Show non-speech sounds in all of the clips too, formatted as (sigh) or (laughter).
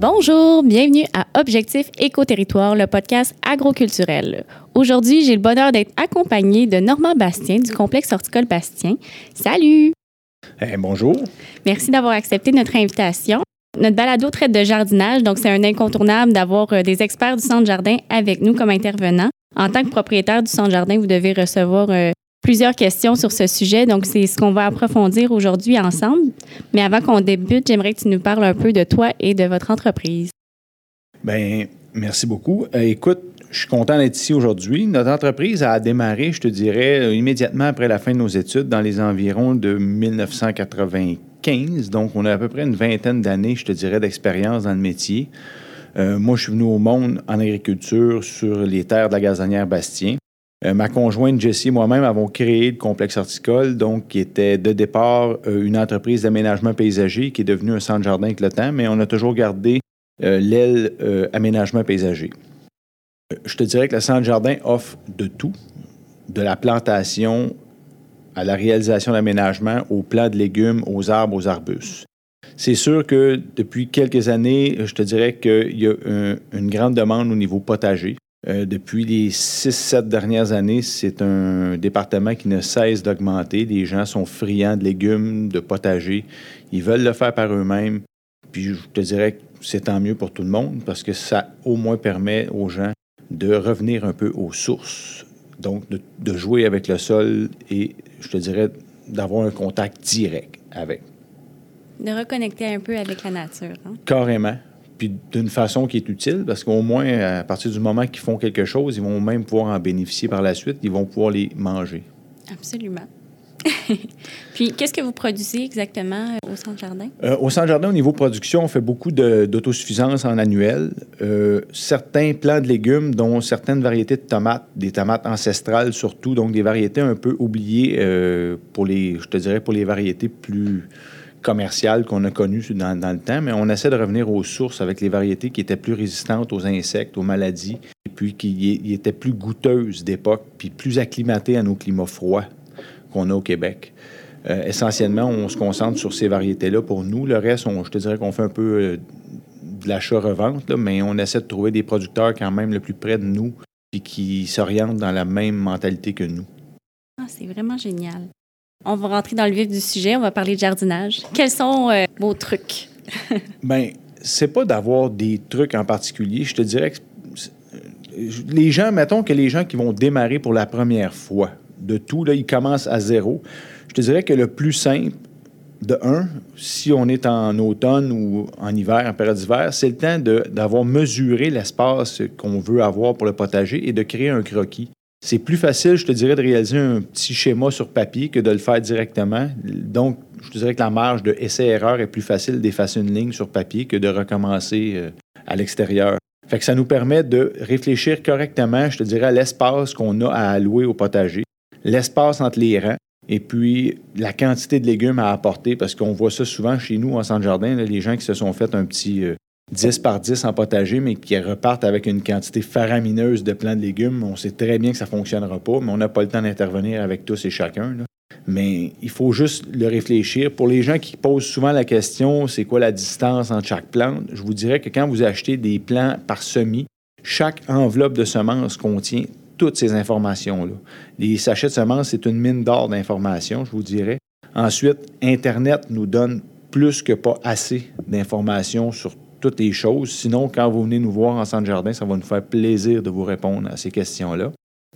Bonjour, bienvenue à Objectif Éco-Territoire, le podcast agroculturel. Aujourd'hui, j'ai le bonheur d'être accompagné de Normand Bastien du complexe horticole Bastien. Salut! Eh, bonjour. Merci d'avoir accepté notre invitation. Notre balado traite de jardinage, donc c'est un incontournable d'avoir euh, des experts du centre jardin avec nous comme intervenants. En tant que propriétaire du centre jardin, vous devez recevoir euh, plusieurs questions sur ce sujet. Donc, c'est ce qu'on va approfondir aujourd'hui ensemble. Mais avant qu'on débute, j'aimerais que tu nous parles un peu de toi et de votre entreprise. Bien, merci beaucoup. Euh, écoute, je suis content d'être ici aujourd'hui. Notre entreprise a démarré, je te dirais, euh, immédiatement après la fin de nos études, dans les environs de 1995. Donc, on a à peu près une vingtaine d'années, je te dirais, d'expérience dans le métier. Euh, moi, je suis venu au monde en agriculture sur les terres de la gazonnière Bastien. Euh, ma conjointe Jessie et moi-même avons créé le complexe horticole, donc qui était de départ euh, une entreprise d'aménagement paysager qui est devenue un centre jardin avec le temps, mais on a toujours gardé euh, l'aile aménagement paysager. Je te dirais que le centre jardin offre de tout, de la plantation à la réalisation d'aménagement, aux plants de légumes, aux arbres, aux arbustes. C'est sûr que depuis quelques années, je te dirais qu'il y a une grande demande au niveau potager. Euh, depuis les six, sept dernières années, c'est un département qui ne cesse d'augmenter. Les gens sont friands de légumes, de potagers. Ils veulent le faire par eux-mêmes. Puis je te dirais que c'est tant mieux pour tout le monde parce que ça au moins permet aux gens de revenir un peu aux sources. Donc, de, jouer avec le sol et, je te dirais, d'avoir un contact direct avec. De reconnecter un peu avec la nature. Hein? Carrément puis d'une façon qui est utile, parce qu'au moins, à partir du moment qu'ils font quelque chose, ils vont même pouvoir en bénéficier par la suite, ils vont pouvoir les manger. Absolument. (laughs) Puis, qu'est-ce que vous produisez exactement euh, au Centre Jardin? Euh, au Centre Jardin, au niveau production, on fait beaucoup d'autosuffisance en annuel. Euh, certains plants de légumes, dont certaines variétés de tomates, des tomates ancestrales surtout, donc des variétés un peu oubliées pour les, je te dirais, pour les variétés plus commerciales qu'on a connues dans, le temps, mais on essaie de revenir aux sources avec les variétés qui étaient plus résistantes aux insectes, aux maladies, et puis qui étaient plus goûteuses d'époque, puis plus acclimatées à nos climats froids qu'on a au Québec. Euh, essentiellement, on se concentre sur ces variétés-là pour nous. Le reste, je te dirais qu'on fait un peu euh, de l'achat-revente, mais on essaie de trouver des producteurs quand même le plus près de nous, puis qui s'orientent dans la même mentalité que nous. Ah, c'est vraiment génial. On va rentrer dans le vif du sujet, on va parler de jardinage. Quels sont euh, vos trucs? (laughs) Bien, c'est pas d'avoir des trucs en particulier. Je te dirais que les gens, mettons que les gens qui vont démarrer pour la première fois de tout, là, ils commencent à zéro. Je te dirais que le plus simple, de un, si on est en automne ou en hiver, en période d'hiver, c'est le temps d'avoir mesuré l'espace qu'on veut avoir pour le potager et de créer un croquis. C'est plus facile, je te dirais, de réaliser un petit schéma sur papier que de le faire directement. Donc, je te dirais que la marge de essai-erreur est plus facile d'effacer une ligne sur papier que de recommencer euh, à l'extérieur. Fait que ça nous permet de réfléchir correctement, je te dirais, à l'espace qu'on a à allouer au potager, l'espace entre les rangs, et puis la quantité de légumes à apporter, parce qu'on voit ça souvent chez nous en centre jardin, les gens qui se sont fait un petit, euh, 10 par 10 en potager, mais qui repartent avec une quantité faramineuse de plants de légumes. On sait très bien que ça ne fonctionnera pas, mais on n'a pas le temps d'intervenir avec tous et chacun. Mais il faut juste le réfléchir. Pour les gens qui posent souvent la question, c'est quoi la distance entre chaque plante, je vous dirais que quand vous achetez des plants par semis, chaque enveloppe de semences contient toutes ces informations-là. Les sachets de semences, c'est une mine d'or d'informations, je vous dirais. Ensuite, Internet nous donne plus que pas assez d'informations sur toutes les choses. Sinon, quand vous venez nous voir en centre jardin, ça va nous faire plaisir de vous répondre à ces questions-là.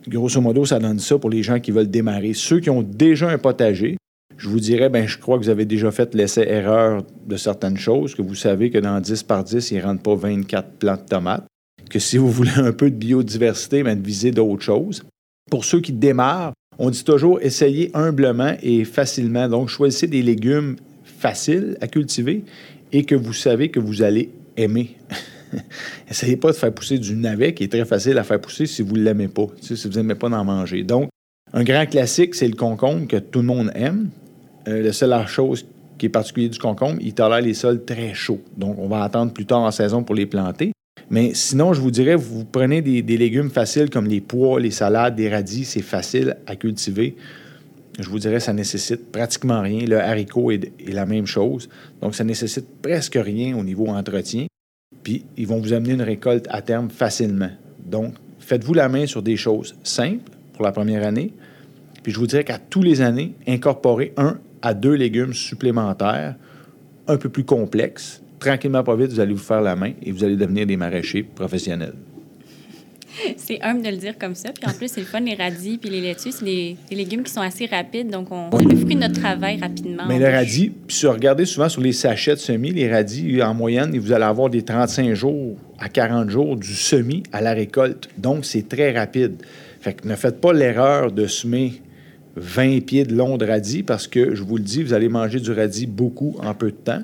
Grosso modo, ça donne ça pour les gens qui veulent démarrer. Ceux qui ont déjà un potager, je vous dirais, ben, je crois que vous avez déjà fait l'essai-erreur de certaines choses, que vous savez que dans 10 par 10, il ne rentre pas 24 plants de tomates, que si vous voulez un peu de biodiversité, ben, de viser d'autres choses. Pour ceux qui démarrent, on dit toujours essayez humblement et facilement. Donc, choisissez des légumes faciles à cultiver et que vous savez que vous allez aimer. (laughs) Essayez pas de faire pousser du navet qui est très facile à faire pousser si vous ne l'aimez pas, si vous n'aimez pas d'en manger. Donc, un grand classique, c'est le concombre que tout le monde aime. Euh, la seule chose qui est particulière du concombre, il tolère les sols très chauds. Donc, on va attendre plus tard en saison pour les planter. Mais sinon, je vous dirais, vous prenez des, des légumes faciles comme les pois, les salades, des radis, c'est facile à cultiver je vous dirais, ça nécessite pratiquement rien. Le haricot est, la même chose. Donc, ça nécessite presque rien au niveau entretien. puis ils vont vous amener une récolte à terme facilement. Donc, faites-vous la main sur des choses simples pour la première année, puis je vous dirais qu'à tous les années, incorporez un à deux légumes supplémentaires un peu plus complexes. Tranquillement, pas vite, vous allez vous faire la main et vous allez devenir des maraîchers professionnels. C'est humble de le dire comme ça. Puis en plus, c'est le fun, les radis puis les laitues. C'est des, légumes qui sont assez rapides. Donc, on, a le fruit de notre travail rapidement. Mais le radis, puis si vous regardez souvent sur les sachets de semis, les radis, en moyenne, vous allez avoir des 35 jours à 40 jours du semis à la récolte. Donc, c'est très rapide. Fait que ne faites pas l'erreur de semer 20 pieds de long de radis parce que, je vous le dis, vous allez manger du radis beaucoup en peu de temps.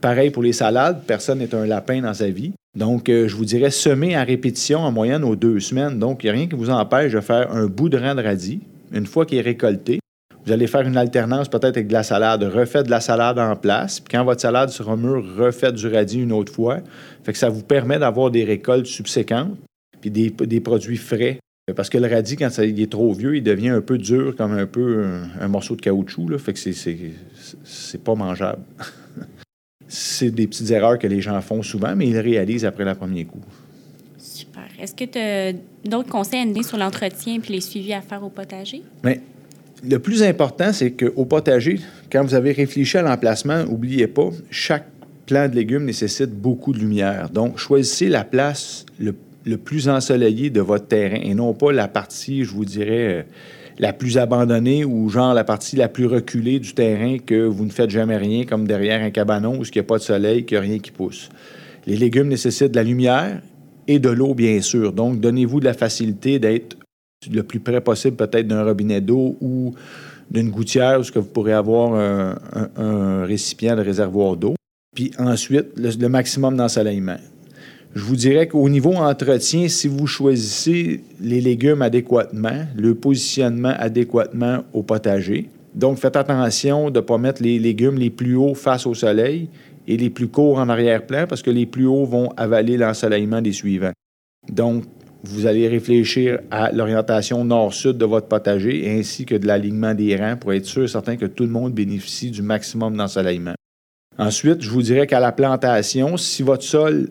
Pareil pour les salades, personne n'est un lapin dans sa vie. Donc, euh, je vous dirais semer à répétition en moyenne aux deux semaines. Donc, il n'y a rien qui vous empêche de faire un bout de rang de radis. Une fois qu'il est récolté, vous allez faire une alternance peut-être avec de la salade. Refaites de la salade en place. Puis quand votre salade sera mûre, refaites du radis une autre fois. Fait que ça vous permet d'avoir des récoltes subséquentes puis des, produits frais. Parce que le radis, quand il est trop vieux, il devient un peu dur, comme un peu un, morceau de caoutchouc. Là. Fait que c'est pas mangeable. (laughs) c'est des petites erreurs que les gens font souvent, mais ils réalisent après le premier coup. Super. Est-ce que tu as d'autres conseils à donner sur l'entretien et les suivis à faire au potager? Bien, le plus important, c'est qu'au potager, quand vous avez réfléchi à l'emplacement, n'oubliez pas, chaque plant de légumes nécessite beaucoup de lumière. Donc, choisissez la place le, le plus ensoleillée de votre terrain et non pas la partie, je vous dirais, euh, la plus abandonnée ou genre la partie la plus reculée du terrain que vous ne faites jamais rien, comme derrière un cabanon où il n'y a pas de soleil, qu'il n'y a rien qui pousse. Les légumes nécessitent de la lumière et de l'eau, bien sûr. Donc, donnez-vous de la facilité d'être le plus près possible peut-être d'un robinet d'eau ou d'une gouttière où que vous pourrez avoir un, récipient de réservoir d'eau. Puis ensuite, le maximum d'ensoleillement. Je vous dirais qu'au niveau entretien, si vous choisissez les légumes adéquatement, le positionnement adéquatement au potager, donc faites attention de ne pas mettre les légumes les plus hauts face au soleil et les plus courts en arrière-plan parce que les plus hauts vont avaler l'ensoleillement des suivants. Donc, vous allez réfléchir à l'orientation nord-sud de votre potager ainsi que de l'alignement des rangs pour être sûr et certain que tout le monde bénéficie du maximum d'ensoleillement. Ensuite, je vous dirais qu'à la plantation, si votre sol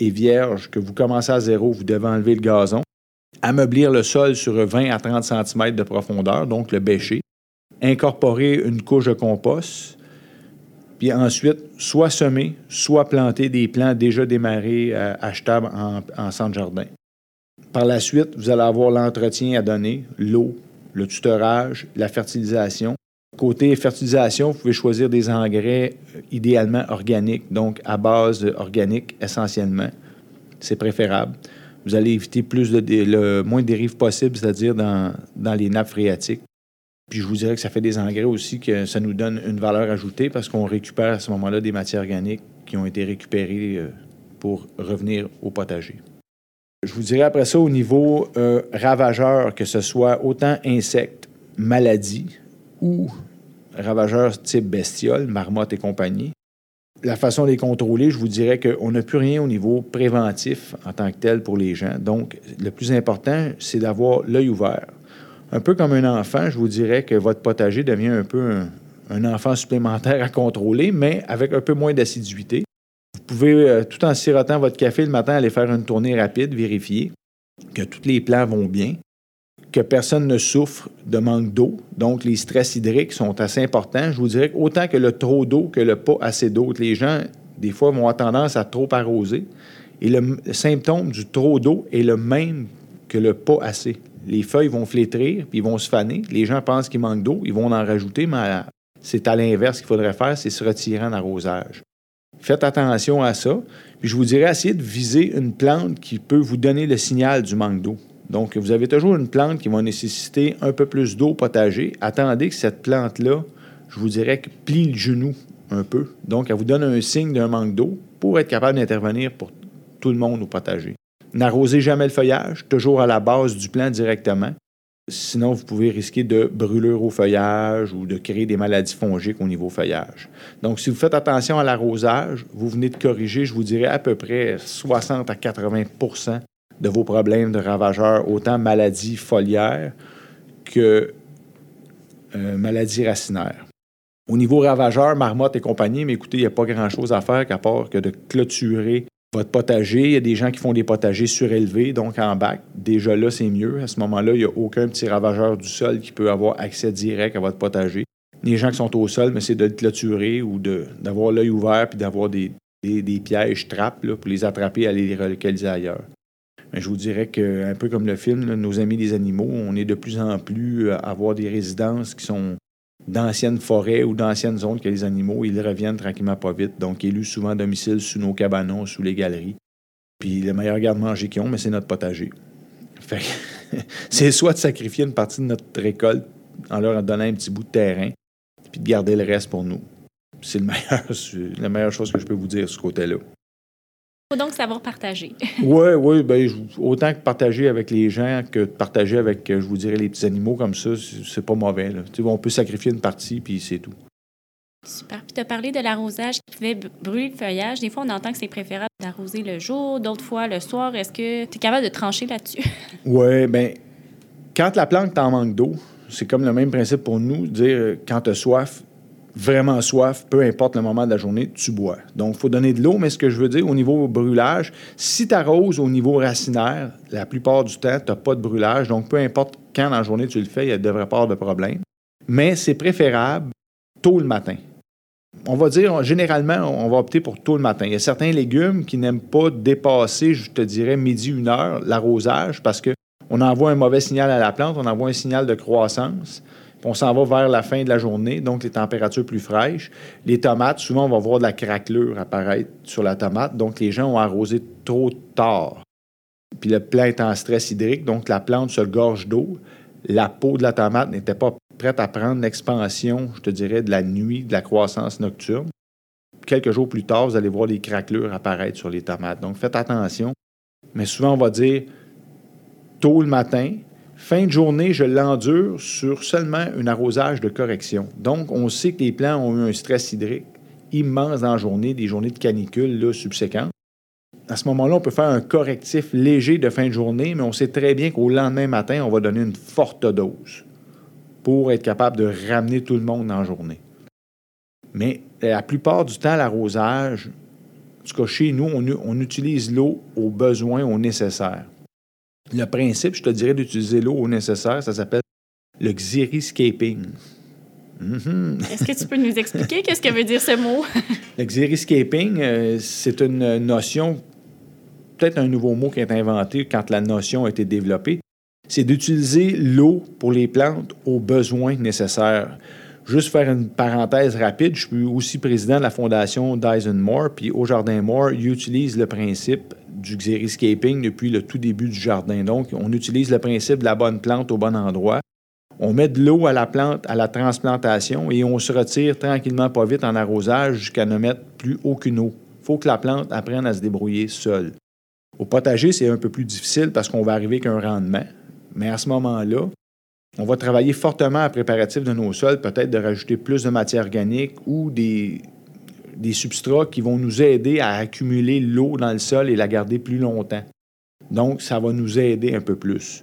est vierge, que vous commencez à zéro, vous devez enlever le gazon, ameublir le sol sur 20 à 30 cm de profondeur, donc le bêcher, incorporer une couche de compost, puis ensuite, soit semer, soit planter des plants déjà démarrés, euh, achetables en, en centre jardin. Par la suite, vous allez avoir l'entretien à donner, l'eau, le tutorage, la fertilisation. Côté fertilisation, vous pouvez choisir des engrais euh, idéalement organiques, donc à base organique essentiellement. C'est préférable. Vous allez éviter plus le moins de dérives possible, c'est-à-dire dans, dans les nappes phréatiques. Puis je vous dirais que ça fait des engrais aussi que ça nous donne une valeur ajoutée parce qu'on récupère à ce moment-là des matières organiques qui ont été récupérées euh, pour revenir au potager. Je vous dirais après ça au niveau euh, ravageur, que ce soit autant insectes, maladies ou ravageurs type bestiole, marmotte et compagnie. La façon de les contrôler, je vous dirais qu'on n'a plus rien au niveau préventif en tant que tel pour les gens. Donc, le plus important, c'est d'avoir l'œil ouvert. Un peu comme un enfant, je vous dirais que votre potager devient un peu un, enfant supplémentaire à contrôler, mais avec un peu moins d'assiduité. Vous pouvez, euh, tout en sirotant votre café le matin, aller faire une tournée rapide, vérifier que tous les plants vont bien que personne ne souffre de manque d'eau. Donc, les stress hydriques sont assez importants. Je vous dirais qu'autant que le trop d'eau que le pas assez d'eau. Les gens, des fois, vont avoir tendance à trop arroser. Et le, symptôme du trop d'eau est le même que le pas assez. Les feuilles vont flétrir, puis ils vont se faner. Les gens pensent qu'il manque d'eau, ils vont en rajouter, mais c'est à l'inverse qu'il faudrait faire, c'est se retirer en arrosage. Faites attention à ça. Puis je vous dirais, essayez de viser une plante qui peut vous donner le signal du manque d'eau. Donc, vous avez toujours une plante qui va nécessiter un peu plus d'eau potager. Attendez que cette plante-là, je vous dirais, plie le genou un peu. Donc, elle vous donne un signe d'un manque d'eau pour être capable d'intervenir pour tout le monde au potager. N'arrosez jamais le feuillage, toujours à la base du plant directement. Sinon, vous pouvez risquer de brûlure au feuillage ou de créer des maladies fongiques au niveau feuillage. Donc, si vous faites attention à l'arrosage, vous venez de corriger, je vous dirais, à peu près 60 à 80 de vos problèmes de ravageurs, autant maladies foliaires que euh, maladies racinaires. Au niveau ravageur, marmotte et compagnie, mais écoutez, il n'y a pas grand-chose à faire qu'à part que de clôturer votre potager, il y a des gens qui font des potagers surélevés, donc en bac. Déjà là, c'est mieux. À ce moment-là, il n'y a aucun petit ravageur du sol qui peut avoir accès direct à votre potager. Les gens qui sont au sol, mais c'est de le clôturer ou d'avoir l'œil ouvert puis d'avoir des, des, pièges trappes pour les attraper et aller les relocaliser ailleurs. Mais je vous dirais que, un peu comme le film, Nos amis des animaux, on est de plus en plus à avoir des résidences qui sont d'anciennes forêts ou d'anciennes zones que les animaux, ils reviennent tranquillement pas vite. Donc, élus souvent à domicile sous nos cabanons, sous les galeries. Puis le meilleur garde-manger qu'ils ont, mais c'est notre potager. Fait (laughs) c'est soit de sacrifier une partie de notre récolte en leur donnant un petit bout de terrain, puis de garder le reste pour nous. C'est le (laughs) meilleur, la meilleure chose que je peux vous dire ce côté-là. Il faut donc savoir partager. (laughs) oui, oui. Ben, autant que partager avec les gens que de partager avec, je vous dirais, les petits animaux comme ça, c'est pas mauvais. On peut sacrifier une partie, puis c'est tout. Super. Puis tu as parlé de l'arrosage qui fait brûler le feuillage. Des fois, on entend que c'est préférable d'arroser le jour, d'autres fois le soir. Est-ce que tu es capable de trancher là-dessus? (laughs) oui, bien, quand la plante t'en manque d'eau, c'est comme le même principe pour nous, dire euh, quand tu as soif, vraiment soif, peu importe le moment de la journée, tu bois. Donc, il faut donner de l'eau, mais ce que je veux dire au niveau brûlage, si tu arroses au niveau racinaire, la plupart du temps, tu n'as pas de brûlage. Donc, peu importe quand dans la journée tu le fais, il ne devrait pas avoir de problème. Mais c'est préférable tôt le matin. On va dire, généralement, on va opter pour tôt le matin. Il y a certains légumes qui n'aiment pas dépasser, je te dirais, midi, une heure, l'arrosage, parce qu'on envoie un mauvais signal à la plante, on envoie un signal de croissance on s'en va vers la fin de la journée, donc les températures plus fraîches. Les tomates, souvent, on va voir de la craquelure apparaître sur la tomate, donc les gens ont arrosé trop tard. Puis le plant est en stress hydrique, donc la plante se gorge d'eau. La peau de la tomate n'était pas prête à prendre l'expansion, je te dirais, de la nuit, de la croissance nocturne. Quelques jours plus tard, vous allez voir les craquelures apparaître sur les tomates. Donc faites attention. Mais souvent, on va dire tôt le matin, Fin de journée, je l'endure sur seulement un arrosage de correction. Donc, on sait que les plants ont eu un stress hydrique immense dans journée, des journées de canicule là, subséquentes. À ce moment-là, on peut faire un correctif léger de fin de journée, mais on sait très bien qu'au lendemain matin, on va donner une forte dose pour être capable de ramener tout le monde la journée. Mais la plupart du temps, l'arrosage, en tout chez nous, on utilise l'eau au besoin, au nécessaire. Le principe, je te dirais, d'utiliser l'eau au nécessaire, ça s'appelle le xeriscaping. Mm-hmm. Est-ce que tu peux nous expliquer qu'est-ce que veut dire ce mot? (laughs) le xeriscaping, euh, c'est une notion, peut-être un nouveau mot qui est inventé quand la notion a été développée. C'est d'utiliser l'eau pour les plantes aux besoins nécessaires. Juste faire une parenthèse rapide, je suis aussi président de la fondation Dyson Moore, puis au Jardin Moore, ils utilisent le principe du xeriscaping depuis le tout début du jardin. Donc, on utilise le principe de la bonne plante au bon endroit. On met de l'eau à la plante à la transplantation et on se retire tranquillement, pas vite, en arrosage jusqu'à ne mettre plus aucune eau. Il faut que la plante apprenne à se débrouiller seule. Au potager, c'est un peu plus difficile parce qu'on va arriver avec un rendement. Mais à ce moment-là, on va travailler fortement à préparatif de nos sols, peut-être de rajouter plus de matière organique ou des, substrats qui vont nous aider à accumuler l'eau dans le sol et la garder plus longtemps. Donc, ça va nous aider un peu plus.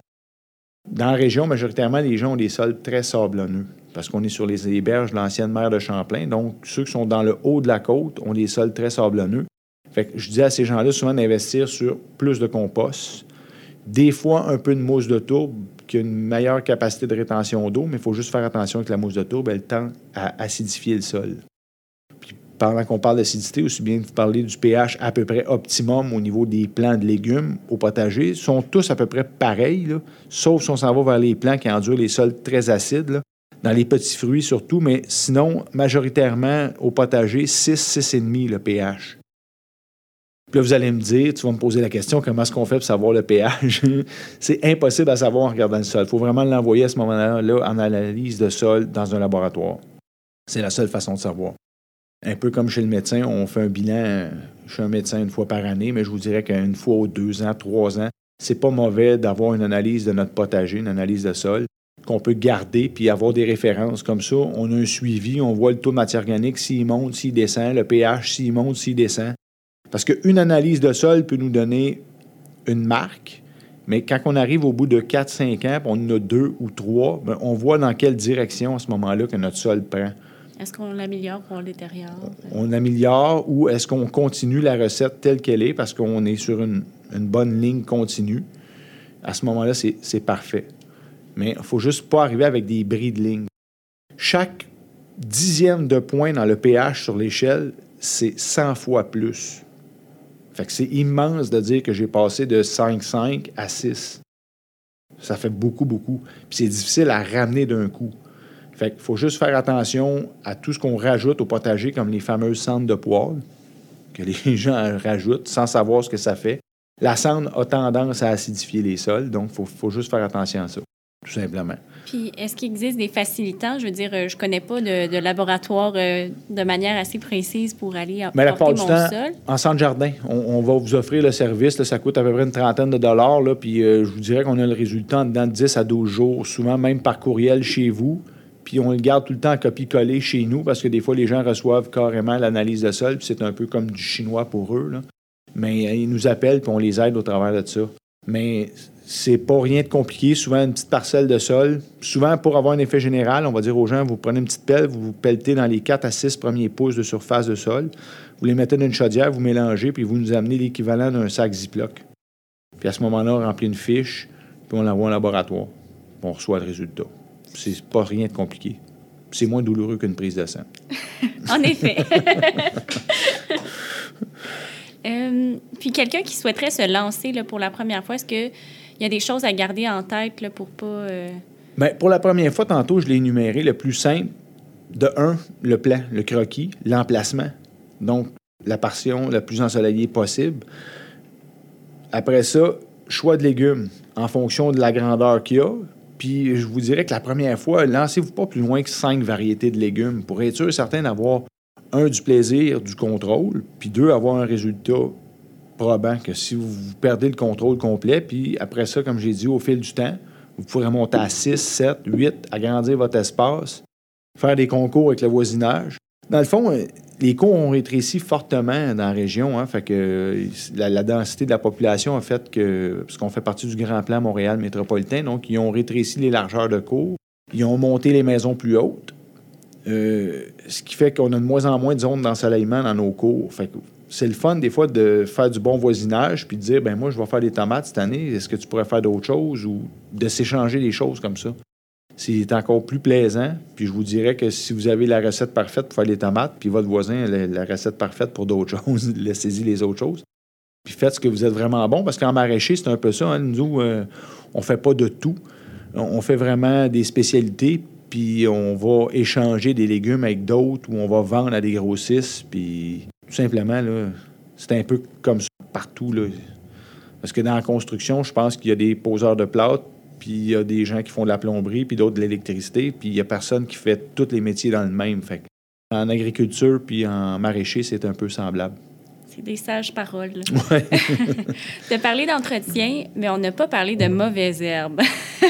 Dans la région, majoritairement, les gens ont des sols très sablonneux parce qu'on est sur les berges de l'ancienne mer de Champlain. Donc, ceux qui sont dans le haut de la côte ont des sols très sablonneux. Fait que je dis à ces gens-là souvent d'investir sur plus de compost, des fois un peu de mousse de tourbe qui a une meilleure capacité de rétention d'eau, mais il faut juste faire attention que la mousse de tourbe, elle tend à acidifier le sol pendant qu'on parle d'acidité, aussi bien que vous parlez du pH à peu près optimum au niveau des plants de légumes au potager, sont tous à peu près pareils, sauf si on s'en va vers les plants qui endurent les sols très acides, dans les petits fruits surtout, mais sinon, majoritairement au potager, 6, 6,5 le pH. Puis là, vous allez me dire, tu vas me poser la question, comment est-ce qu'on fait pour savoir le pH? (laughs) c'est impossible à savoir en regardant le sol. Il faut vraiment l'envoyer à ce moment-là en analyse de sol dans un laboratoire. C'est la seule façon de savoir. Un peu comme chez le médecin, on fait un bilan. Suis un médecin une fois par année, mais je vous dirais qu'une fois ou deux ans, trois ans, c'est pas mauvais d'avoir une analyse de notre potager, une analyse de sol qu'on peut garder puis avoir des références comme ça. On a un suivi, on voit le taux de matière organique, s'il monte, s'il descend, le pH, s'il monte, s'il descend. Parce qu'une analyse de sol peut nous donner une marque, mais quand on arrive au bout de 4-5 ans, on en a deux ou trois, ben, on voit dans quelle direction à ce moment-là que notre sol prend. Est-ce qu'on l'améliore ou on détériore? On améliore ou est-ce qu'on continue la recette telle qu'elle est parce qu'on est sur une, une, bonne ligne continue? À ce moment-là, c'est parfait. Mais il ne faut juste pas arriver avec des bris de ligne. Chaque dixième de point dans le pH sur l'échelle, c'est 100 fois plus. C'est immense de dire que j'ai passé de 5,5 à 6. Ça fait beaucoup, beaucoup. Puis c'est difficile à ramener d'un coup. Fait faut juste faire attention à tout ce qu'on rajoute au potager, comme les fameuses cendres de poêle, que les (laughs) gens rajoutent sans savoir ce que ça fait. La cendre a tendance à acidifier les sols, donc il faut, juste faire attention à ça, tout simplement. Puis, est-ce qu'il existe des facilitants? Je veux dire, euh, je connais pas de, laboratoire euh, de manière assez précise pour aller Mais la mon sol. En centre jardin, on, va vous offrir le service. ça coûte à peu près une trentaine de dollars. Là, puis, euh, je vous dirais qu'on a le résultat dans 10 à 12 jours, souvent même par courriel chez vous puis on le garde tout le temps en copie-coller chez nous parce que des fois, les gens reçoivent carrément l'analyse de sol, puis c'est un peu comme du chinois pour eux. Mais euh, ils nous appellent, puis on les aide au travers de ça. Mais c'est pas rien de compliqué. Souvent, une petite parcelle de sol. Souvent, pour avoir un effet général, on va dire aux gens, vous prenez une petite pelle, vous vous pelletez dans les 4 à 6 premiers pouces de surface de sol. Vous les mettez dans une chaudière, vous mélangez, puis vous nous amenez l'équivalent d'un sac Ziploc. Puis à ce moment-là, on remplit une fiche, puis on l'envoie au laboratoire. Puis on reçoit le résultat c'est pas rien de compliqué. C'est moins douloureux qu'une prise de sang. (laughs) en effet. (laughs) Euh, puis quelqu'un qui souhaiterait se lancer là, pour la première fois, est-ce qu'il y a des choses à garder en tête là, pour pas... Euh... Bien, pour la première fois, tantôt, je l'ai énuméré. Le plus simple, de un, le plan, le croquis, l'emplacement. Donc, la portion la plus ensoleillée possible. Après ça, choix de légumes en fonction de la grandeur qu'il y a, puis je vous dirais que la première fois, lancez-vous pas plus loin que cinq variétés de légumes pour être sûr certain d'avoir, un, du plaisir, du contrôle, puis deux, avoir un résultat probant que si vous perdez le contrôle complet, puis après ça, comme j'ai dit, au fil du temps, vous pourrez monter à 6, 7, 8, agrandir votre espace, faire des concours avec le voisinage. Dans le fond, euh, les cours ont rétréci fortement dans la région. Hein, que la, densité de la population a fait que, parce qu'on fait partie du grand plan Montréal métropolitain, donc ils ont rétréci les largeurs de cours. Ils ont monté les maisons plus hautes, euh, ce qui fait qu'on a de moins en moins de zones d'ensoleillement dans nos cours. C'est le fun des fois de faire du bon voisinage puis de dire ben moi je vais faire des tomates cette année, est-ce que tu pourrais faire d'autres choses ou de s'échanger des choses comme ça c'est encore plus plaisant. Puis je vous dirais que si vous avez la recette parfaite pour faire les tomates, puis votre voisin a la, recette parfaite pour d'autres (laughs) choses, laissez-y les autres choses. Puis faites ce que vous êtes vraiment bon, parce qu'en maraîcher, c'est un peu ça. Hein. Nous, euh, on fait pas de tout. On fait vraiment des spécialités, puis on va échanger des légumes avec d'autres, ou on va vendre à des grossistes, puis tout simplement, là, c'est un peu comme ça partout. Là. Parce que dans la construction, je pense qu'il y a des poseurs de plâtre, puis il y a des gens qui font de la plomberie, puis d'autres de l'électricité, puis il y a personne qui fait tous les métiers dans le même. Fait en agriculture puis en maraîcher, c'est un peu semblable. C'est des sages paroles. Ouais. (laughs) tu as parlé d'entretien, mais on n'a pas parlé de mauvaises herbes.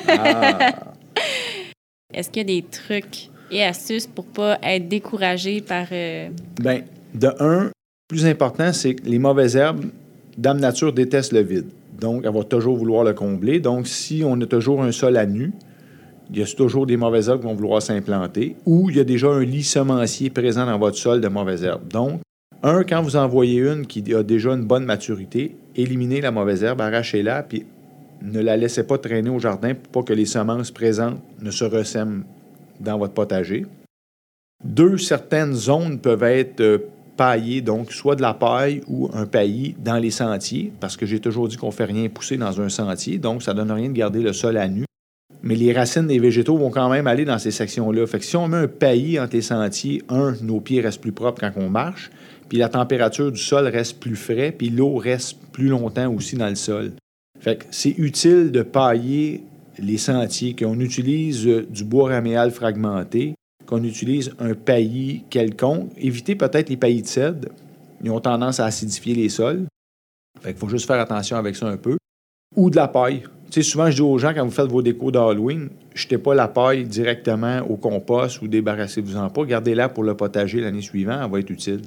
ah. (laughs) Est-ce qu'il y a des trucs et astuces pour pas être découragé par... Euh... Bien, de un, plus important, c'est que les mauvaises herbes, Dame Nature déteste le vide. Donc, elle va toujours vouloir le combler. Donc, si on a toujours un sol à nu, il y a toujours des mauvaises herbes qui vont vouloir s'implanter, ou il y a déjà un lit semencier présent dans votre sol de mauvaises herbes. Donc, un, quand vous en voyez une qui a déjà une bonne maturité, éliminez la mauvaise herbe, arrachez-la, puis ne la laissez pas traîner au jardin pour pas que les semences présentes ne se ressèment dans votre potager. Deux, certaines zones peuvent être euh, pailler, donc soit de la paille ou un paillis dans les sentiers, parce que j'ai toujours dit qu'on ne fait rien pousser dans un sentier, donc ça ne donne rien de garder le sol à nu. Mais les racines des végétaux vont quand même aller dans ces sections-là. Fait que si on met un paillis entre les sentiers, un, nos pieds restent plus propres quand on marche, puis la température du sol reste plus frais, puis l'eau reste plus longtemps aussi dans le sol. Fait que c'est utile de pailler les sentiers, qu'on utilise euh, du bois raméal fragmenté, qu'on utilise un paillis quelconque. Évitez peut-être les paillis de cèdre. Ils ont tendance à acidifier les sols. Fait faut juste faire attention avec ça un peu. Ou de la paille. Tu souvent, je dis aux gens, quand vous faites vos décos d'Halloween, jetez pas la paille directement au compost ou débarrassez-vous-en pas. Gardez-la pour le potager l'année suivante, elle va être utile.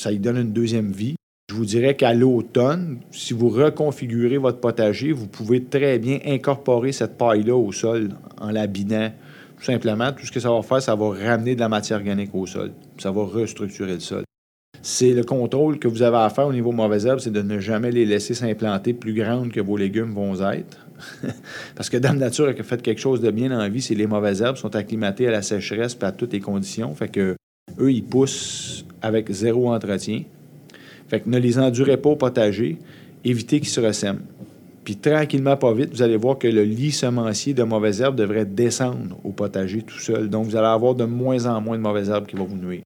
Ça lui donne une deuxième vie. Je vous dirais qu'à l'automne, si vous reconfigurez votre potager, vous pouvez très bien incorporer cette paille-là au sol en l'habinant Tout simplement, tout ce que ça va faire, ça va ramener de la matière organique au sol. Ça va restructurer le sol. C'est le contrôle que vous avez à faire au niveau mauvaises herbes, c'est de ne jamais les laisser s'implanter plus grandes que vos légumes vont être. (laughs) Parce que Dame Nature a fait quelque chose de bien en vie, c'est les mauvaises herbes sont acclimatées à la sécheresse et à toutes les conditions. Fait que eux, ils poussent avec zéro entretien. Fait que ne les endurez pas au potager, évitez qu'ils se ressèment. Puis tranquillement, pas vite, vous allez voir que le lit semencier de mauvaises herbes devrait descendre au potager tout seul. Donc, vous allez avoir de moins en moins de mauvaises herbes qui vont vous nuire.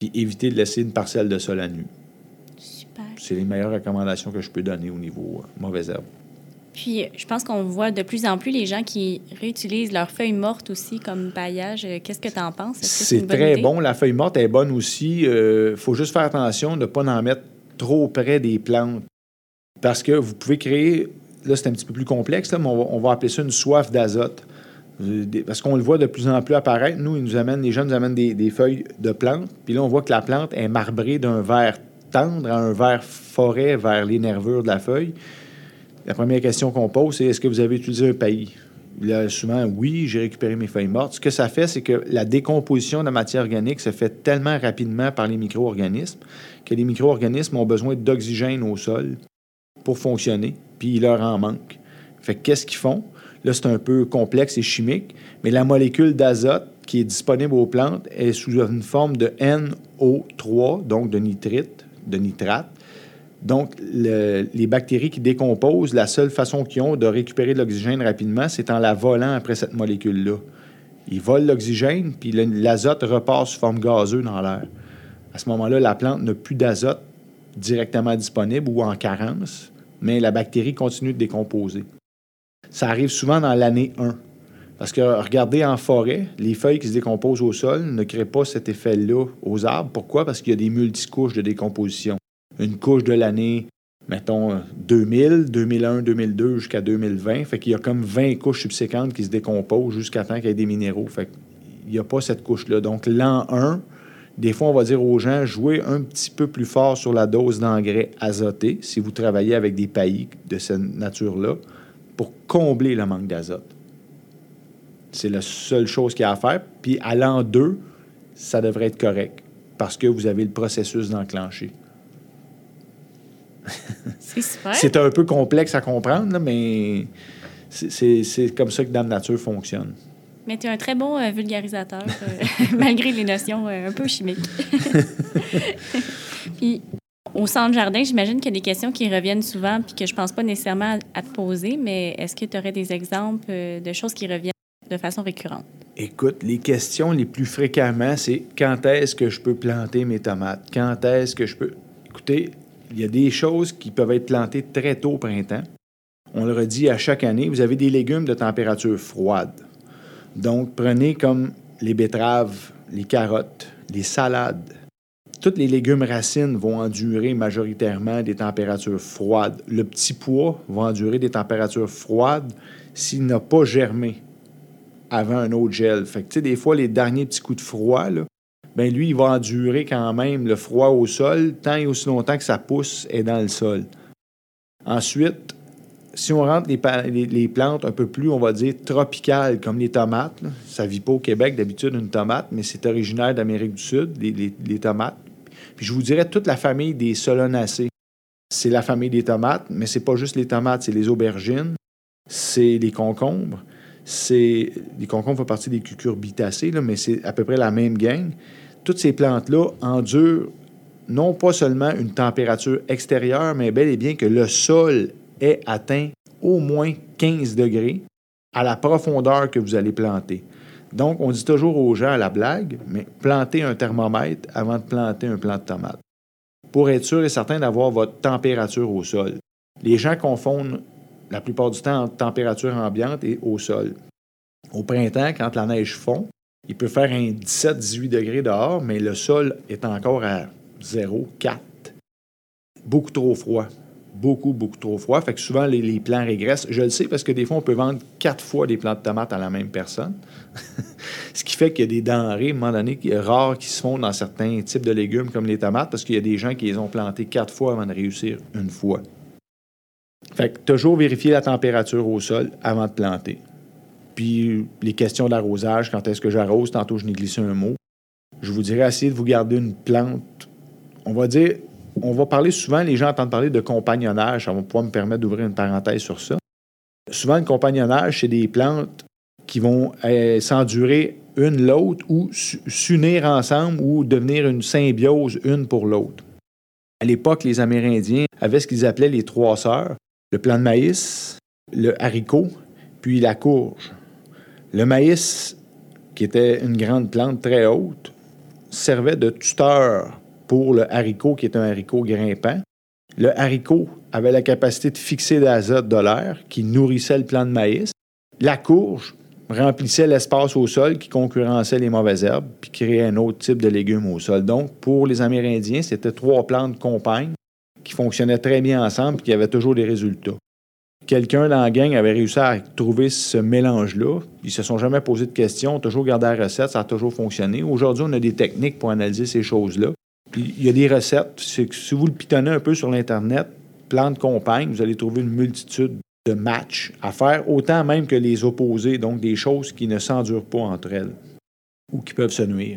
Puis évitez de laisser une parcelle de sol à nu. Super. C'est les meilleures recommandations que je peux donner au niveau euh, mauvaises herbes. Puis, je pense qu'on voit de plus en plus les gens qui réutilisent leurs feuilles mortes aussi comme paillage. Euh, Qu'est-ce que tu en penses? Est-ce que C'est une bonne très idée? bon. La feuille morte est bonne aussi. Il faut juste faire attention de ne pas en mettre trop près des plantes. Parce que vous pouvez créer, là c'est un petit peu plus complexe, mais on va, appeler ça une soif d'azote. Euh, Parce qu'on le voit de plus en plus apparaître. Nous, ils nous amènent, les gens nous amènent des, des feuilles de plantes. Puis là, on voit que la plante est marbrée d'un vert tendre à un vert forêt vers les nervures de la feuille. La première question qu'on pose, c'est est-ce que vous avez utilisé un paillis? Là, souvent, oui, j'ai récupéré mes feuilles mortes. Ce que ça fait, c'est que la décomposition de la matière organique se fait tellement rapidement par les micro-organismes que les micro-organismes ont besoin d'oxygène au sol pour fonctionner, puis il leur en manque. Qu'est-ce qu'ils font? Là, c'est un peu complexe et chimique, mais la molécule d'azote qui est disponible aux plantes est sous une forme de NO3, donc de nitrite, de nitrate. Donc, le- les bactéries qui décomposent, la seule façon qu'ils ont de récupérer de l'oxygène rapidement, c'est en la volant après cette molécule-là. Ils volent l'oxygène, puis l'azote repart sous forme gazeuse dans l'air. À ce moment-là, la plante n'a plus d'azote directement disponible ou en carence, mais la bactérie continue de décomposer. Ça arrive souvent dans l'année 1. Parce que regardez en forêt, les feuilles qui se décomposent au sol ne créent pas cet effet-là aux arbres. Pourquoi? Parce qu'il y a des multicouches de décomposition. Une couche de l'année, mettons, euh, 2000, 2001, 2002 jusqu'à 2020. Fait qu'il y a comme 20 couches subséquentes qui se décomposent jusqu'à temps qu'il y ait des minéraux. Fait qu'il n'y a pas cette couche-là. Donc, l'an 1, des fois, on va dire aux gens, jouez un petit peu plus fort sur la dose d'engrais azoté si vous travaillez avec des paillis de cette nature-là pour combler le manque d'azote. C'est la seule chose qu'il y a à faire. Puis à l'an 2, ça devrait être correct parce que vous avez le processus d'enclencher. (laughs) C'est super. C'est un peu complexe à comprendre, là, mais c'est comme ça que Dame Nature fonctionne. Mais tu es un très bon euh, vulgarisateur, euh, (laughs) malgré les notions euh, un peu chimiques. (laughs) puis, au centre jardin, j'imagine qu'il y a des questions qui reviennent souvent puis que je pense pas nécessairement à, à te poser, mais est-ce que tu aurais des exemples euh, de choses qui reviennent de façon récurrente? Écoute, les questions les plus fréquemment, c'est quand est-ce que je peux planter mes tomates? Quand est-ce que je peux. Écoutez, il y a des choses qui peuvent être plantées très tôt au printemps. On le redit à chaque année, vous avez des légumes de température froide. Donc, prenez comme les betteraves, les carottes, les salades. Tous les légumes racines vont endurer majoritairement des températures froides. Le petit pois va endurer des températures froides s'il n'a pas germé avant un autre gel. Fait que, des fois, les derniers petits coups de froid, ben lui, il va endurer quand même le froid au sol tant et aussi longtemps que sa pousse est dans le sol. Ensuite, si on rentre les, plantes un peu plus, on va dire, tropicales, comme les tomates, ça ne vit pas au Québec d'habitude une tomate, mais c'est originaire d'Amérique du Sud, les, tomates. Puis je vous dirais toute la famille des solanacées. C'est la famille des tomates, mais c'est pas juste les tomates, c'est les aubergines, c'est les concombres, c'est les concombres font partie des cucurbitacées, mais c'est à peu près la même gang. Toutes ces plantes-là endurent non pas seulement une température extérieure, mais bel et bien que le sol ait atteint au moins 15 degrés à la profondeur que vous allez planter. Donc, on dit toujours aux gens à la blague, mais plantez un thermomètre avant de planter un plant de tomate pour être sûr et certain d'avoir votre température au sol. Les gens confondent la plupart du temps entre température ambiante et au sol. Au printemps, quand la neige fond, il peut faire un 17-18 degrés dehors, mais le sol est encore à 0, 4. Beaucoup trop froid. Beaucoup, beaucoup trop froid. Fait que souvent, les, les plants régressent. Je le sais parce que des fois, on peut vendre quatre fois des plants de tomates à la même personne. (laughs) Ce qui fait qu'il y a des denrées, à un moment donné, rares qui se font dans certains types de légumes comme les tomates parce qu'il y a des gens qui les ont plantés quatre fois avant de réussir une fois. Fait que toujours vérifier la température au sol avant de planter. Puis les questions d'arrosage, quand est-ce que j'arrose, tantôt je n'ai glissé un mot. Je vous dirais, essayez de vous garder une plante. On va dire, on va parler souvent, les gens entendent parler de compagnonnage, ça va pouvoir me permettre d'ouvrir une parenthèse sur ça. Souvent, le compagnonnage, c'est des plantes qui vont euh, s'endurer une l'autre ou s'unir ensemble ou devenir une symbiose une pour l'autre. À l'époque, les Amérindiens avaient ce qu'ils appelaient les trois sœurs, le plant de maïs, le haricot, puis la courge. Le maïs, qui était une grande plante très haute, servait de tuteur pour le haricot, qui est un haricot grimpant. Le haricot avait la capacité de fixer l'azote de l'air qui nourrissait le plant de maïs. La courge remplissait l'espace au sol qui concurrençait les mauvaises herbes puis créait un autre type de légumes au sol. Donc, pour les Amérindiens, c'était trois plantes compagnes qui fonctionnaient très bien ensemble et qui avaient toujours des résultats. Quelqu'un dans la gang avait réussi à trouver ce mélange-là. Ils se sont jamais posé de questions, ont toujours gardé la recette, ça a toujours fonctionné. Aujourd'hui, on a des techniques pour analyser ces choses-là. Il y a des recettes. Si vous le pitonnez un peu sur l'Internet, plantes compagnes, vous allez trouver une multitude de matchs à faire, autant même que les opposés, donc des choses qui ne s'endurent pas entre elles ou qui peuvent se nuire.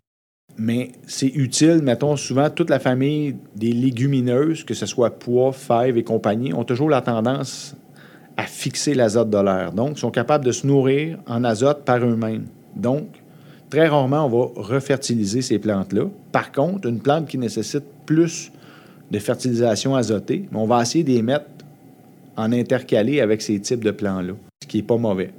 Mais c'est utile, mettons, souvent toute la famille des légumineuses, que ce soit pois, fèves et compagnie, ont toujours la tendance à fixer l'azote de l'air. Donc, ils sont capables de se nourrir en azote par eux-mêmes. Donc, très rarement, on va refertiliser ces plantes-là. Par contre, une plante qui nécessite plus de fertilisation azotée, on va essayer de les mettre en intercalé avec ces types de plants-là, ce qui n'est pas mauvais.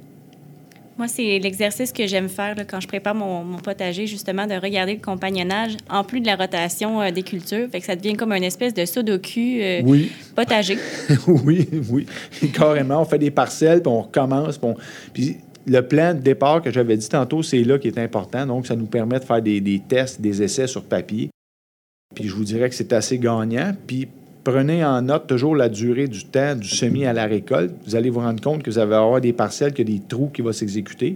Moi, c'est l'exercice que j'aime faire quand je prépare mon, potager, justement, de regarder le compagnonnage en plus de la rotation euh, des cultures. Fait que ça devient comme une espèce de sudoku euh, potager. (laughs) oui, oui, carrément. On fait des parcelles, puis on recommence. Puis, le plan de départ que j'avais dit tantôt, c'est là qui est important. Donc, ça nous permet de faire des, tests, des essais sur papier. Puis je vous dirais que c'est assez gagnant. Puis prenez en note toujours la durée du temps du semis à la récolte. Vous allez vous rendre compte que vous allez avoir des parcelles, qu'il y des trous qui vont s'exécuter,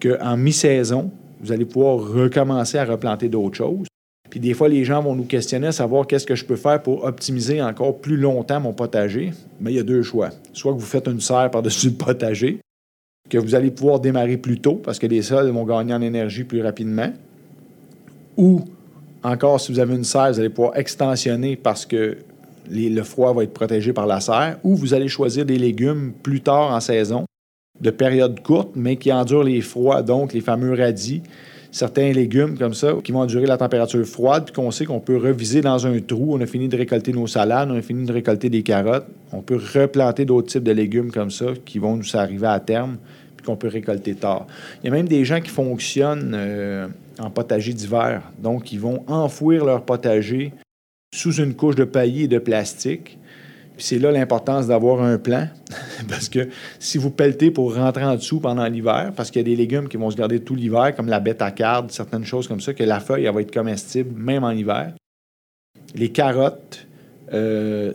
qu'en mi-saison, vous allez pouvoir recommencer à replanter d'autres choses. Puis des fois, les gens vont nous questionner à savoir qu'est-ce que je peux faire pour optimiser encore plus longtemps mon potager. Mais il y a deux choix. Soit que vous faites une serre par-dessus le potager, que vous allez pouvoir démarrer plus tôt parce que les sols vont gagner en énergie plus rapidement, ou encore, si vous avez une serre, vous allez pouvoir extensionner parce que le froid va être protégé par la serre, ou vous allez choisir des légumes plus tard en saison, de période courte, mais qui endurent les froids, donc les fameux radis. Certains légumes comme ça qui vont endurer la température froide, puis qu'on sait qu'on peut reviser dans un trou. On a fini de récolter nos salades, on a fini de récolter des carottes. On peut replanter d'autres types de légumes comme ça qui vont nous arriver à terme, qu'on peut récolter tard. Il y a même des gens qui fonctionnent. Euh, en potager d'hiver. Donc, ils vont enfouir leur potager sous une couche de paillis et de plastique. C'est là l'importance d'avoir un plan, (laughs) parce que si vous pelletez pour rentrer en dessous pendant l'hiver, parce qu'il y a des légumes qui vont se garder tout l'hiver, comme la bête à carde, certaines choses comme ça, que la feuille va être comestible même en hiver. Les carottes, euh,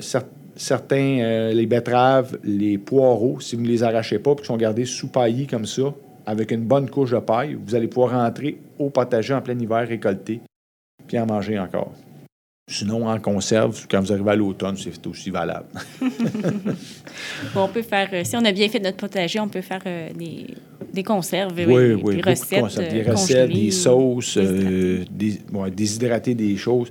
certains, euh, les betteraves, les poireaux, si vous ne les arrachez pas, puis qui sont gardés sous paillis comme ça, avec une bonne couche de paille, vous allez pouvoir rentrer au potager en plein hiver, récolter, puis en manger encore. Sinon, en conserve, quand vous arrivez à l'automne, c'est aussi valable. (laughs) on peut faire, euh, si on a bien fait notre potager, on peut faire euh, des, des, conserves, oui, oui, des recettes, des recettes, des sauces, des, déshydrater des choses.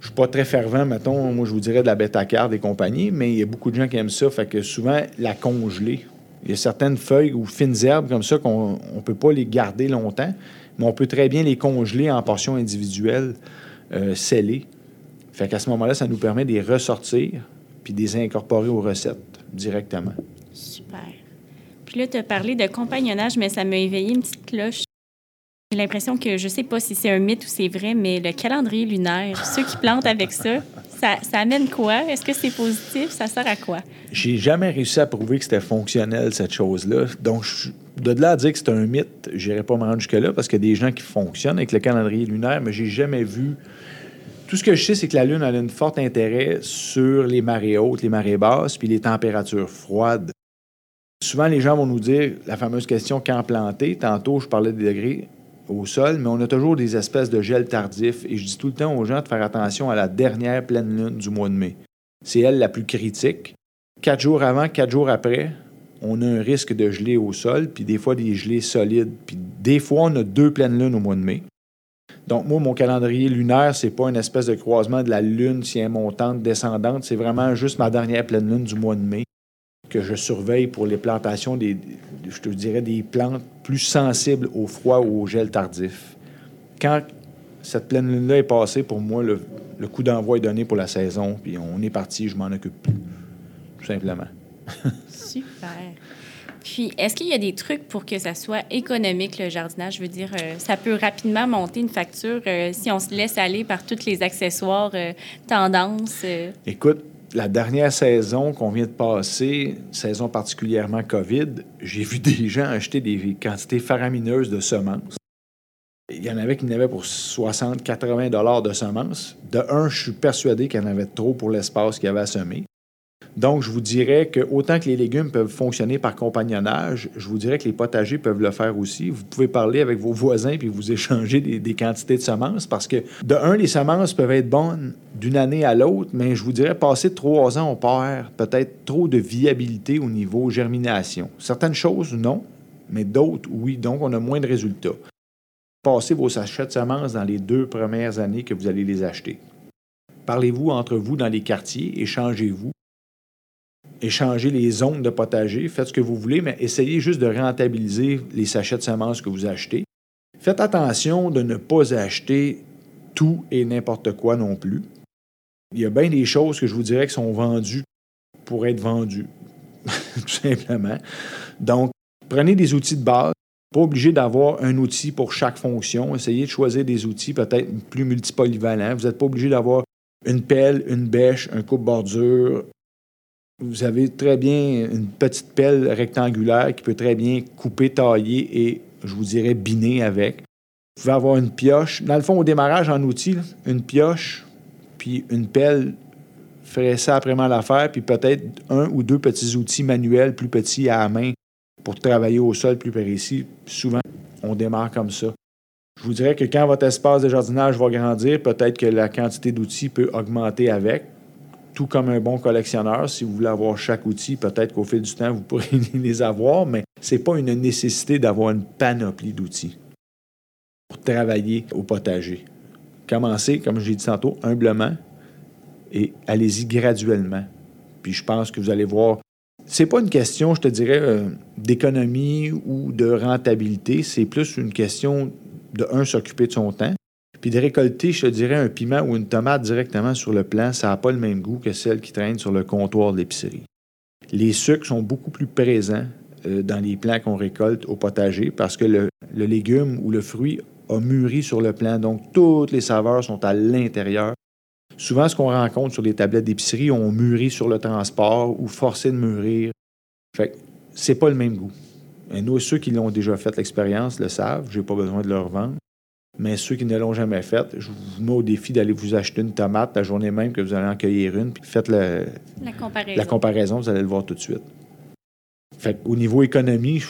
Je suis pas très fervent, mettons, moi je vous dirais de la bêta carte et compagnie, mais il y a beaucoup de gens qui aiment ça, fait que souvent la congeler, il y a certaines feuilles ou fines herbes comme ça qu'on ne peut pas les garder longtemps, mais on peut très bien les congeler en portions individuelles euh, scellées. Fait qu'à ce moment-là, ça nous permet de les ressortir puis de les incorporer aux recettes directement. Super. Puis là, tu as parlé de compagnonnage, mais ça m'a éveillé une petite cloche. J'ai l'impression que je sais pas si c'est un mythe ou c'est vrai, mais le calendrier lunaire, ceux qui plantent avec ça, ça, amène quoi? Est-ce que c'est positif? Ça sert à quoi? J'ai jamais réussi à prouver que c'était fonctionnel, cette chose-là. Donc, de là à dire que c'est un mythe, je n'irai pas me rendre jusque-là parce qu'il y a des gens qui fonctionnent avec le calendrier lunaire, mais j'ai jamais vu. Tout ce que je sais, c'est que la Lune a un fort intérêt sur les marées hautes, les marées basses, puis les températures froides. Souvent, les gens vont nous dire la fameuse question quand planter. Tantôt, je parlais des degrés au sol, mais on a toujours des espèces de gel tardif. Et je dis tout le temps aux gens de faire attention à la dernière pleine lune du mois de mai. C'est elle la plus critique. Quatre jours avant, quatre jours après, on a un risque de gelée au sol, puis des fois des gelées solides. Puis des fois, on a deux pleines lunes au mois de mai. Donc, moi, mon calendrier lunaire, c'est pas une espèce de croisement de la lune, si elle montante, descendante. C'est vraiment juste ma dernière pleine lune du mois de mai que je surveille pour les plantations des, je te dirais, des plantes plus sensibles au froid ou au gel tardif. Quand cette pleine lune-là est passée, pour moi, le, le coup d'envoi est donné pour la saison, puis on est parti, je m'en occupe plus, tout simplement. (laughs) Super. Puis, est-ce qu'il y a des trucs pour que ça soit économique, le jardinage? Je veux dire, euh, ça peut rapidement monter une facture euh, si on se laisse aller par tous les accessoires euh, tendances. Écoute, la dernière saison qu'on vient de passer, saison particulièrement COVID, j'ai vu (laughs) des gens acheter des quantités faramineuses de semences. Il y en avait qui n'avaient pour 60, 80 dollars de semences. De un, je suis persuadé qu'il y en avait trop pour l'espace qu'il y avait à semer. Donc, je vous dirais que autant que les légumes peuvent fonctionner par compagnonnage, je vous dirais que les potagers peuvent le faire aussi. Vous pouvez parler avec vos voisins puis vous échanger des, quantités de semences parce que, de un, les semences peuvent être bonnes d'une année à l'autre, mais je vous dirais, passer trois ans, on perd peut-être trop de viabilité au niveau germination. Certaines choses, non, mais d'autres, oui. Donc, on a moins de résultats. Passez vos sachets de semences dans les deux premières années que vous allez les acheter. Parlez-vous entre vous dans les quartiers, échangez-vous échanger les zones de potager, faites ce que vous voulez, mais essayez juste de rentabiliser les sachets de semences que vous achetez. Faites attention de ne pas acheter tout et n'importe quoi non plus. Il y a bien des choses que je vous dirais qui sont vendues pour être vendues, (laughs) tout simplement. Donc, prenez des outils de base. Pas obligé d'avoir un outil pour chaque fonction. Essayez de choisir des outils peut-être plus multipolyvalents. Vous n'êtes pas obligé d'avoir une pelle, une bêche, un coupe-bordure, vous avez très bien une petite pelle rectangulaire qui peut très bien couper, tailler et, je vous dirais, biner avec. Vous pouvez avoir une pioche. Dans le fond, au démarrage en outil, une pioche puis une pelle ferait ça après l'affaire, puis peut-être un ou deux petits outils manuels plus petits à la main pour travailler au sol plus précis. Souvent, on démarre comme ça. Je vous dirais que quand votre espace de jardinage va grandir, peut-être que la quantité d'outils peut augmenter avec tout comme un bon collectionneur. Si vous voulez avoir chaque outil, peut-être qu'au fil du temps, vous (laughs) pourrez les avoir, mais ce n'est pas une nécessité d'avoir une panoplie d'outils pour travailler au potager. Commencez, comme je l'ai dit tantôt, humblement et allez-y graduellement. Puis je pense que vous allez voir. C'est pas une question, je te dirais, euh, d'économie ou de rentabilité. C'est plus une question de, un, s'occuper de son temps, puis de récolter, je dirais, un piment ou une tomate directement sur le plant, ça n'a pas le même goût que celle qui traîne sur le comptoir de l'épicerie. Les sucres sont beaucoup plus présents euh, dans les plants qu'on récolte au potager parce que le, légume ou le fruit a mûri sur le plant, donc toutes les saveurs sont à l'intérieur. Souvent, ce qu'on rencontre sur les tablettes d'épicerie, on mûrit sur le transport ou forcé de mûrir. Fait que c'est pas le même goût. Et nous, ceux qui l'ont déjà fait l'expérience le savent, j'ai pas besoin de leur vendre. Mais ceux qui ne l'ont jamais fait, je vous mets au défi d'aller vous acheter une tomate la journée même que vous allez en cueillir une, puis faites la, comparaison. la comparaison, vous allez le voir tout de suite. Fait au niveau économie,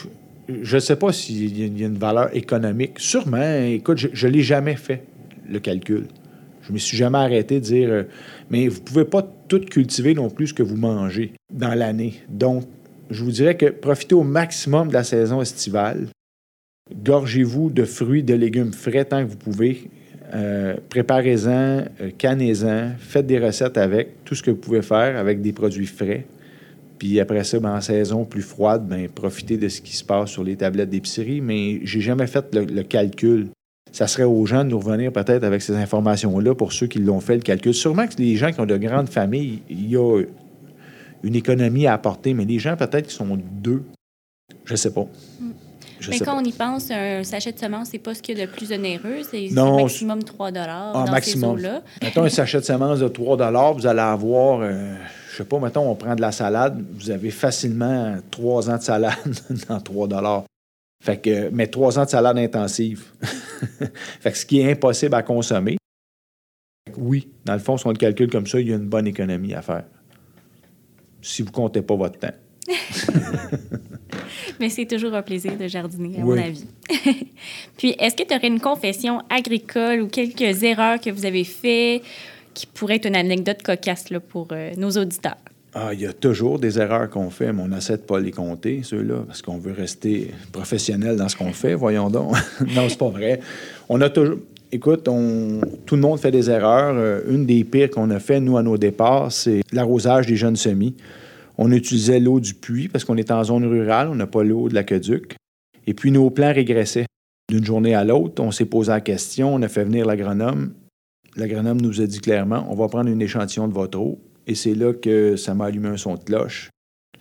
je ne sais pas s'il y a une valeur économique. Sûrement, écoute, je ne l'ai jamais fait, le calcul. Je ne me suis jamais arrêté de dire, euh, mais vous ne pouvez pas tout cultiver non plus ce que vous mangez dans l'année. Donc, je vous dirais que profitez au maximum de la saison estivale. Gorgez-vous de fruits, de légumes frais tant que vous pouvez. Euh, préparez-en, euh, cannez-en, faites des recettes avec, tout ce que vous pouvez faire avec des produits frais. Puis après ça, ben, en saison plus froide, ben, profitez de ce qui se passe sur les tablettes d'épicerie. Mais j'ai jamais fait le, calcul. Ça serait aux gens de nous revenir peut-être avec ces informations-là pour ceux qui l'ont fait le calcul. Sûrement que les gens qui ont de grandes familles, il y a une économie à apporter, mais les gens peut-être qui sont deux, je ne sais pas. Mais quand on y pense, un sachet de semences, c'est pas ce qu'il y a de plus onéreux. C'est maximum 3 ah, dans maximum. ces eaux-là. Mettons un sachet de semences de 3 vous allez avoir, euh, je sais pas, mettons, on prend de la salade, vous avez facilement 3 ans de salade (laughs) dans 3 fait que, mais 3 ans de salade intensive. (laughs) fait que ce qui est impossible à consommer. Oui, dans le fond, si on le calcule comme ça, il y a une bonne économie à faire. Si vous ne comptez pas votre temps. (laughs) (laughs) Mais c'est toujours un plaisir de jardiner, à mon avis. (laughs) Puis, est-ce que tu aurais une confession agricole ou quelques erreurs que vous avez faites qui pourraient être une anecdote cocasse là, pour euh, nos auditeurs? Ah, il y a toujours des erreurs qu'on fait, mais on essaie de ne pas les compter, ceux-là, parce qu'on veut rester professionnel dans ce qu'on fait, (laughs) voyons donc. non, c'est pas vrai. On a toujours. Écoute, on... tout le monde fait des erreurs. Euh, une des pires qu'on a fait, nous, à nos départs, c'est l'arrosage des jeunes semis. On utilisait l'eau du puits parce qu'on est en zone rurale, on n'a pas l'eau de l'aqueduc. Et puis, nos plans régressaient. D'une journée à l'autre, on s'est posé la question, on a fait venir l'agronome. L'agronome nous a dit clairement on va prendre une échantillon de votre eau. Et c'est là que ça m'a allumé un son de cloche.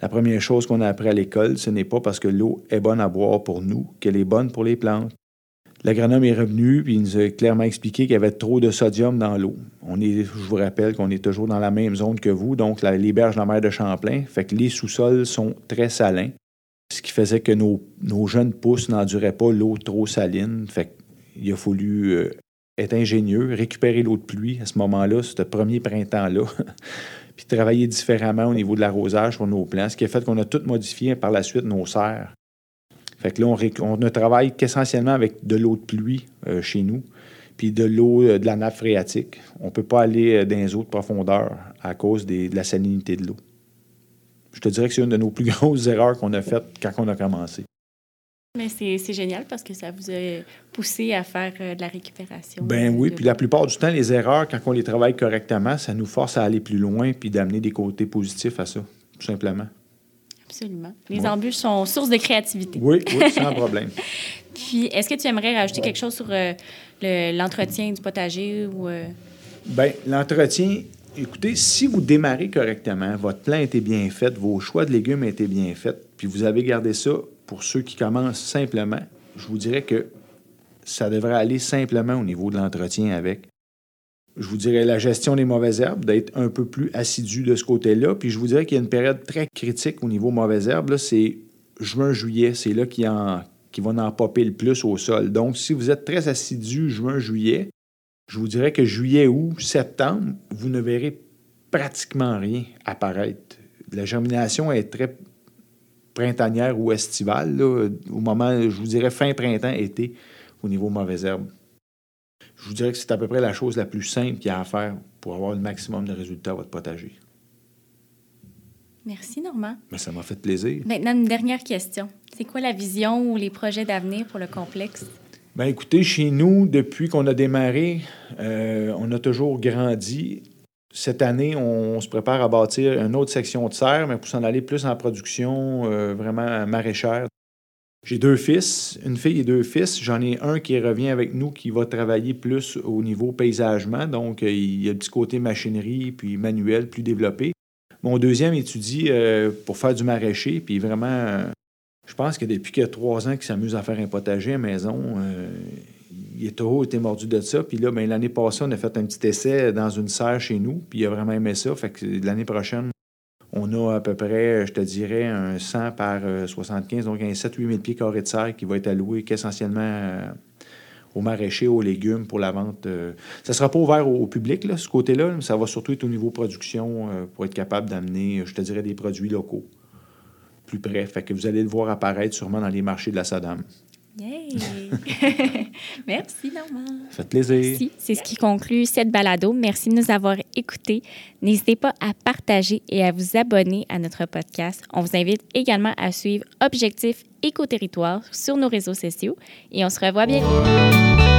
La première chose qu'on a appris à l'école, ce n'est pas parce que l'eau est bonne à boire pour nous qu'elle est bonne pour les plantes. L'agronome est revenu puis il nous a clairement expliqué qu'il y avait trop de sodium dans l'eau. On je vous rappelle qu'on est toujours dans la même zone que vous, donc la, les berges de la mer de Champlain, fait que les sous-sols sont très salins ce qui faisait que nos, jeunes pousses n'enduraient pas l'eau trop saline. Fait qu'il a fallu euh, être ingénieux, récupérer l'eau de pluie à ce moment-là, ce premier printemps-là, (laughs) puis travailler différemment au niveau de l'arrosage pour nos plants, ce qui a fait qu'on a tout modifié par la suite nos serres. Fait que là, on, ne travaille qu'essentiellement avec de l'eau de pluie euh, chez nous, puis de l'eau euh, de la nappe phréatique. On ne peut pas aller dans les eaux de profondeur à cause de la salinité de l'eau je te dirais que c'est une de nos plus (laughs) grosses erreurs qu'on a faites quand on a commencé. Mais c'est génial parce que ça vous a poussé à faire euh, de la récupération. Ben oui, puis la plupart du temps, les erreurs, quand on les travaille correctement, ça nous force à aller plus loin puis d'amener des côtés positifs à ça, tout simplement. Absolument. Les embûches sont source de créativité. Oui, oui, (laughs) sans problème. puis, est-ce que tu aimerais rajouter quelque chose sur euh, l'entretien du potager ou... Euh? Bien, l'entretien, Écoutez, si vous démarrez correctement, votre plan été bien fait, vos choix de légumes été bien faits, puis vous avez gardé ça pour ceux qui commencent simplement, je vous dirais que ça devrait aller simplement au niveau de l'entretien avec. Je vous dirais la gestion des mauvaises herbes, d'être un peu plus assidu de ce côté-là. Puis je vous dirais qu'il y a une période très critique au niveau mauvaises herbes, c'est juin-juillet. C'est là qu'il qui va en popper le plus au sol. Donc, si vous êtes très assidu juin-juillet, je vous dirais que juillet, août, septembre, vous ne verrez pratiquement rien apparaître. La germination est très printanière ou estivale, au moment, je vous dirais fin printemps, été, au niveau mauvaises herbes. Je vous dirais que c'est à peu près la chose la plus simple qu'il y a à faire pour avoir le maximum de résultats à votre potager. Merci, Normand. Ben, ça m'a fait plaisir. Maintenant, une dernière question. C'est quoi la vision ou les projets d'avenir pour le complexe? Bien, écoutez, chez nous, depuis qu'on a démarré, euh, on a toujours grandi. Cette année, on, se prépare à bâtir une autre section de serre, mais pour s'en aller plus en production euh, vraiment maraîchère. J'ai deux fils, une fille et deux fils. J'en ai un qui revient avec nous qui va travailler plus au niveau paysagement. Donc, euh, il y a le petit côté machinerie puis manuel plus développé. Mon deuxième étudie pour faire du maraîcher, puis vraiment je pense que depuis qu'il y a trois ans qu'il s'amuse à faire un potager à maison, euh, il a toujours été mordu de ça. Puis là, ben, l'année passée, on a fait un petit essai dans une serre chez nous, puis il a vraiment aimé ça. Fait que l'année prochaine, on a à peu près, je te dirais, un 100 par 75, euh, donc un 7-8 000 pieds carrés de serre qui va être alloué qu'essentiellement euh, aux maraîchers, aux légumes pour la vente. ça ne sera pas ouvert au, public, ce côté-là, mais ça va surtout être au niveau production pour être capable d'amener, je te dirais, des produits locaux plus près. Fait que vous allez le voir apparaître sûrement dans les marchés de la Saddam. Yay! (laughs) Merci, Normand. Ça fait plaisir. Merci. C'est ce qui conclut cette balado. Merci de nous avoir écoutés. N'hésitez pas à partager et à vous abonner à notre podcast. On vous invite également à suivre Objectif Éco-Territoire sur nos réseaux sociaux et on se revoit bientôt.